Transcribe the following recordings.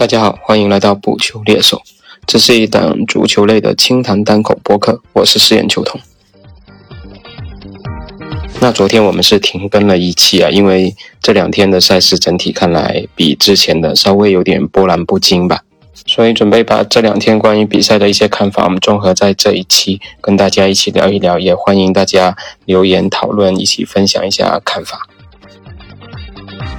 大家好，欢迎来到补球猎手，这是一档足球类的轻谈单口播客，我是饰演球童。那昨天我们是停更了一期啊，因为这两天的赛事整体看来比之前的稍微有点波澜不惊吧，所以准备把这两天关于比赛的一些看法，我们综合在这一期跟大家一起聊一聊，也欢迎大家留言讨论，一起分享一下看法。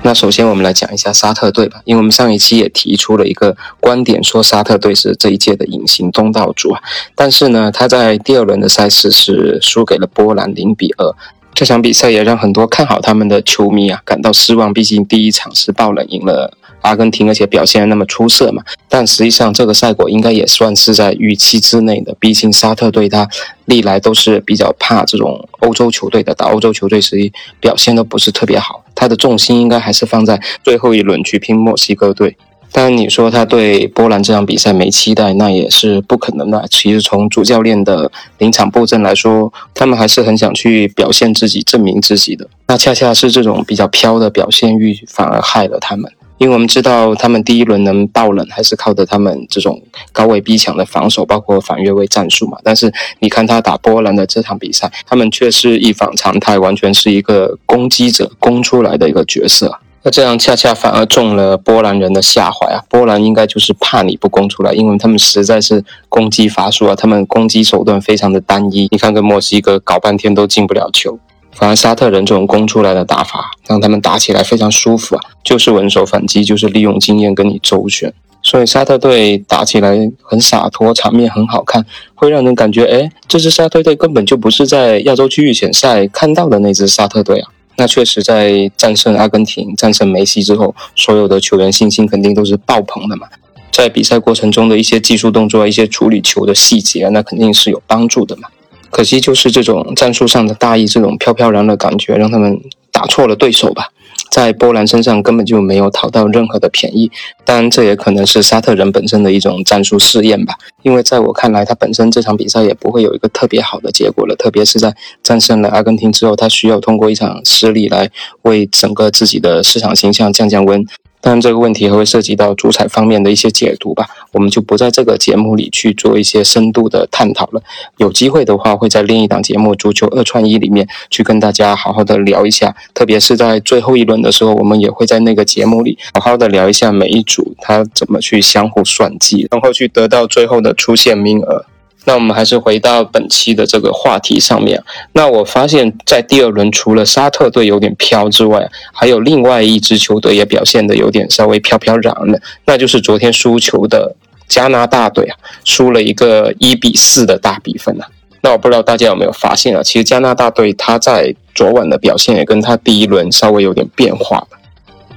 那首先我们来讲一下沙特队吧，因为我们上一期也提出了一个观点，说沙特队是这一届的隐形东道主啊，但是呢，他在第二轮的赛事是输给了波兰零比二。这场比赛也让很多看好他们的球迷啊感到失望，毕竟第一场是爆冷赢了阿根廷，而且表现那么出色嘛。但实际上这个赛果应该也算是在预期之内的，毕竟沙特队他历来都是比较怕这种欧洲球队的，打欧洲球队实表现都不是特别好，他的重心应该还是放在最后一轮去拼墨西哥队。当然，你说他对波兰这场比赛没期待，那也是不可能的。其实从主教练的临场布阵来说，他们还是很想去表现自己、证明自己的。那恰恰是这种比较飘的表现欲，反而害了他们。因为我们知道，他们第一轮能爆冷，还是靠着他们这种高位逼抢的防守，包括反越位战术嘛。但是你看他打波兰的这场比赛，他们却是一反常态，完全是一个攻击者攻出来的一个角色。那这样恰恰反而中了波兰人的下怀啊！波兰应该就是怕你不攻出来，因为他们实在是攻击乏术啊，他们攻击手段非常的单一。你看跟墨西哥搞半天都进不了球，反而沙特人这种攻出来的打法，让他们打起来非常舒服啊，就是稳守反击，就是利用经验跟你周旋，所以沙特队打起来很洒脱，场面很好看，会让人感觉，哎，这支沙特队根本就不是在亚洲区预选赛看到的那支沙特队啊。那确实，在战胜阿根廷、战胜梅西之后，所有的球员信心肯定都是爆棚的嘛。在比赛过程中的一些技术动作、一些处理球的细节，那肯定是有帮助的嘛。可惜就是这种战术上的大意，这种飘飘然的感觉，让他们打错了对手吧。在波兰身上根本就没有讨到任何的便宜，当然这也可能是沙特人本身的一种战术试验吧。因为在我看来，他本身这场比赛也不会有一个特别好的结果了，特别是在战胜了阿根廷之后，他需要通过一场失利来为整个自己的市场形象降降温。当然，这个问题还会涉及到主彩方面的一些解读吧，我们就不在这个节目里去做一些深度的探讨了。有机会的话，会在另一档节目《足球二串一》里面去跟大家好好的聊一下，特别是在最后一轮的时候，我们也会在那个节目里好好的聊一下每一组他怎么去相互算计，然后去得到最后的出线名额。那我们还是回到本期的这个话题上面。那我发现，在第二轮除了沙特队有点飘之外，还有另外一支球队也表现的有点稍微飘飘然的，那就是昨天输球的加拿大队啊，输了一个一比四的大比分啊。那我不知道大家有没有发现啊，其实加拿大队他在昨晚的表现也跟他第一轮稍微有点变化。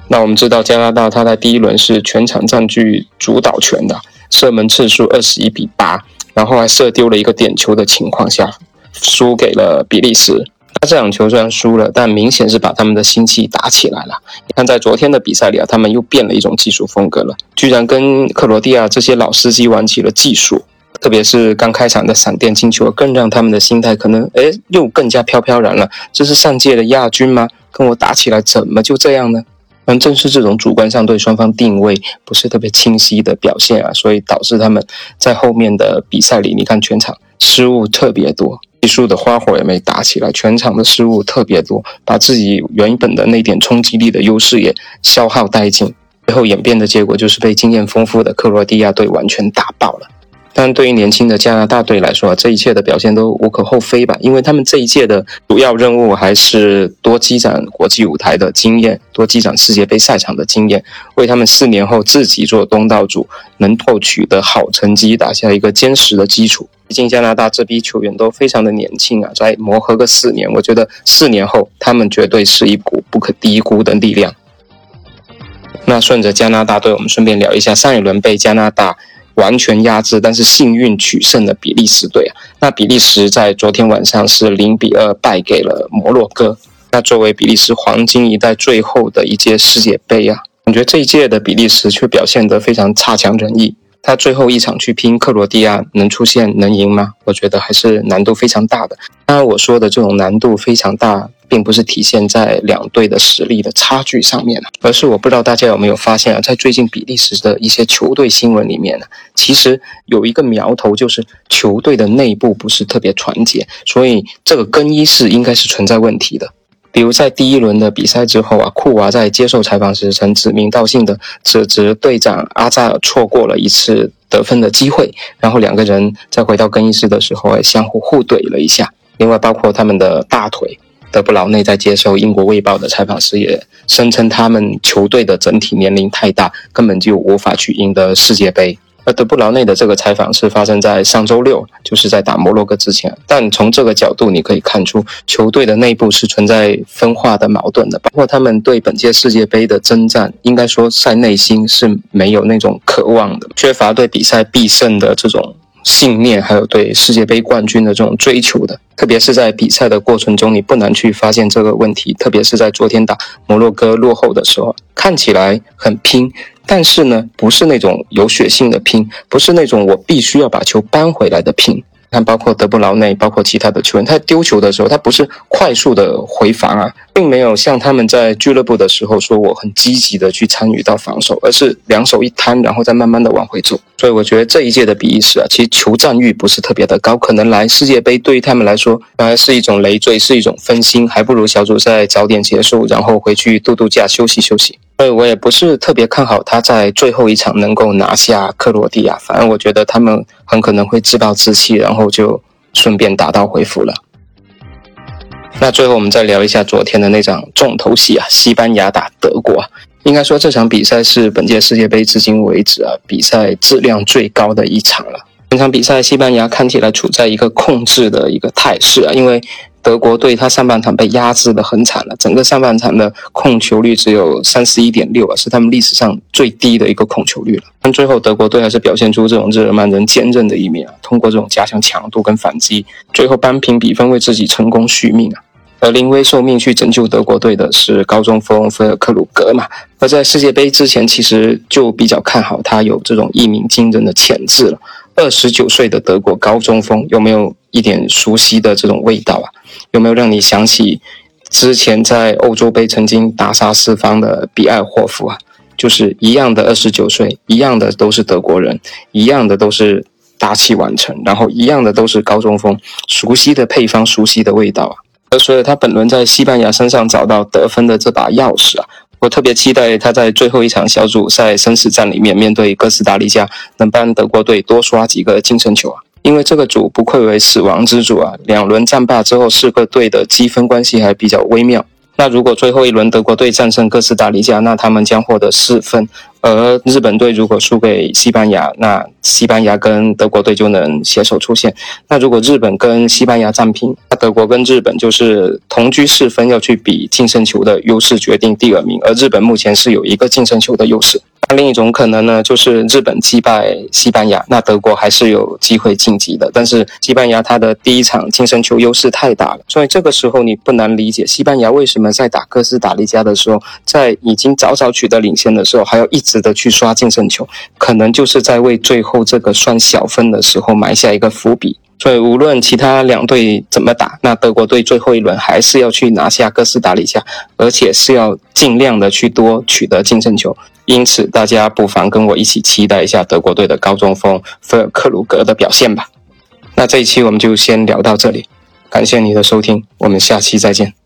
那我们知道加拿大他在第一轮是全场占据主导权的，射门次数二十一比八。然后还射丢了一个点球的情况下，输给了比利时。那这场球虽然输了，但明显是把他们的心气打起来了。你看，在昨天的比赛里啊，他们又变了一种技术风格了，居然跟克罗地亚这些老司机玩起了技术。特别是刚开场的闪电进球，更让他们的心态可能哎又更加飘飘然了。这是上届的亚军吗？跟我打起来怎么就这样呢？但正是这种主观上对双方定位不是特别清晰的表现啊，所以导致他们在后面的比赛里，你看全场失误特别多，技术的花火也没打起来，全场的失误特别多，把自己原本的那点冲击力的优势也消耗殆尽，最后演变的结果就是被经验丰富的克罗地亚队完全打爆了。但对于年轻的加拿大队来说，这一切的表现都无可厚非吧，因为他们这一届的主要任务还是多积攒国际舞台的经验，多积攒世界杯赛场的经验，为他们四年后自己做东道主能够取得好成绩打下一个坚实的基础。毕竟加拿大这批球员都非常的年轻啊，再磨合个四年，我觉得四年后他们绝对是一股不可低估的力量。那顺着加拿大队，我们顺便聊一下上一轮被加拿大。完全压制，但是幸运取胜的比利时队啊，那比利时在昨天晚上是零比二败给了摩洛哥。那作为比利时黄金一代最后的一届世界杯啊，感觉这一届的比利时却表现得非常差强人意。他最后一场去拼克罗地亚，能出现能赢吗？我觉得还是难度非常大的。当然，我说的这种难度非常大，并不是体现在两队的实力的差距上面而是我不知道大家有没有发现啊，在最近比利时的一些球队新闻里面呢，其实有一个苗头，就是球队的内部不是特别团结，所以这个更衣室应该是存在问题的。比如在第一轮的比赛之后啊，库娃在接受采访时曾指名道姓的指责队长阿扎尔错过了一次得分的机会，然后两个人在回到更衣室的时候还相互互怼了一下。另外，包括他们的大腿德布劳内在接受英国卫报的采访时也声称，他们球队的整体年龄太大，根本就无法去赢得世界杯。而德布劳内的这个采访是发生在上周六，就是在打摩洛哥之前。但从这个角度，你可以看出球队的内部是存在分化的矛盾的，包括他们对本届世界杯的征战，应该说在内心是没有那种渴望的，缺乏对比赛必胜的这种信念，还有对世界杯冠军的这种追求的。特别是在比赛的过程中，你不难去发现这个问题。特别是在昨天打摩洛哥落后的时候，看起来很拼。但是呢，不是那种有血性的拼，不是那种我必须要把球扳回来的拼。看，包括德布劳内，包括其他的球员，他丢球的时候，他不是快速的回防啊，并没有像他们在俱乐部的时候说我很积极的去参与到防守，而是两手一摊，然后再慢慢的往回走。所以我觉得这一届的比利时啊，其实求战欲不是特别的高，可能来世界杯对于他们来说，还是一种累赘，是一种分心，还不如小组赛早点结束，然后回去度度假，休息休息。所以我也不是特别看好他在最后一场能够拿下克罗地亚，反正我觉得他们很可能会自暴自弃，然后就顺便打道回府了。那最后我们再聊一下昨天的那场重头戏啊，西班牙打德国。应该说这场比赛是本届世界杯至今为止啊比赛质量最高的一场了。本场比赛西班牙看起来处在一个控制的一个态势啊，因为。德国队他上半场被压制的很惨了，整个上半场的控球率只有三十一点六啊，是他们历史上最低的一个控球率了。但最后德国队还是表现出这种日耳曼人坚韧的一面啊，通过这种加强强度跟反击，最后扳平比分，为自己成功续命啊。而临危受命去拯救德国队的是高中锋菲尔克鲁格嘛。而在世界杯之前，其实就比较看好他有这种一鸣惊人的潜质了。二十九岁的德国高中锋有没有一点熟悉的这种味道啊？有没有让你想起之前在欧洲杯曾经大杀四方的比埃霍夫啊？就是一样的二十九岁，一样的都是德国人，一样的都是大器晚成，然后一样的都是高中锋，熟悉的配方，熟悉的味道啊！所以，他本轮在西班牙身上找到得分的这把钥匙啊！我特别期待他在最后一场小组赛生死战里面，面对哥斯达黎加，能帮德国队多刷几个净胜球啊！因为这个组不愧为死亡之组啊，两轮战罢之后，四个队的积分关系还比较微妙。那如果最后一轮德国队战胜哥斯达黎加，那他们将获得四分；而日本队如果输给西班牙，那西班牙跟德国队就能携手出线。那如果日本跟西班牙战平，那德国跟日本就是同居四分，要去比净胜球的优势决定第二名。而日本目前是有一个净胜球的优势。那另一种可能呢，就是日本击败西班牙，那德国还是有机会晋级的。但是西班牙它的第一场净胜球优势太大了，所以这个时候你不难理解西班牙为什么在打哥斯达黎加的时候，在已经早早取得领先的时候，还要一直的去刷净胜球，可能就是在为最后这个算小分的时候埋下一个伏笔。所以无论其他两队怎么打，那德国队最后一轮还是要去拿下哥斯达黎加，而且是要尽量的去多取得净胜球。因此，大家不妨跟我一起期待一下德国队的高中锋菲尔克鲁格的表现吧。那这一期我们就先聊到这里，感谢你的收听，我们下期再见。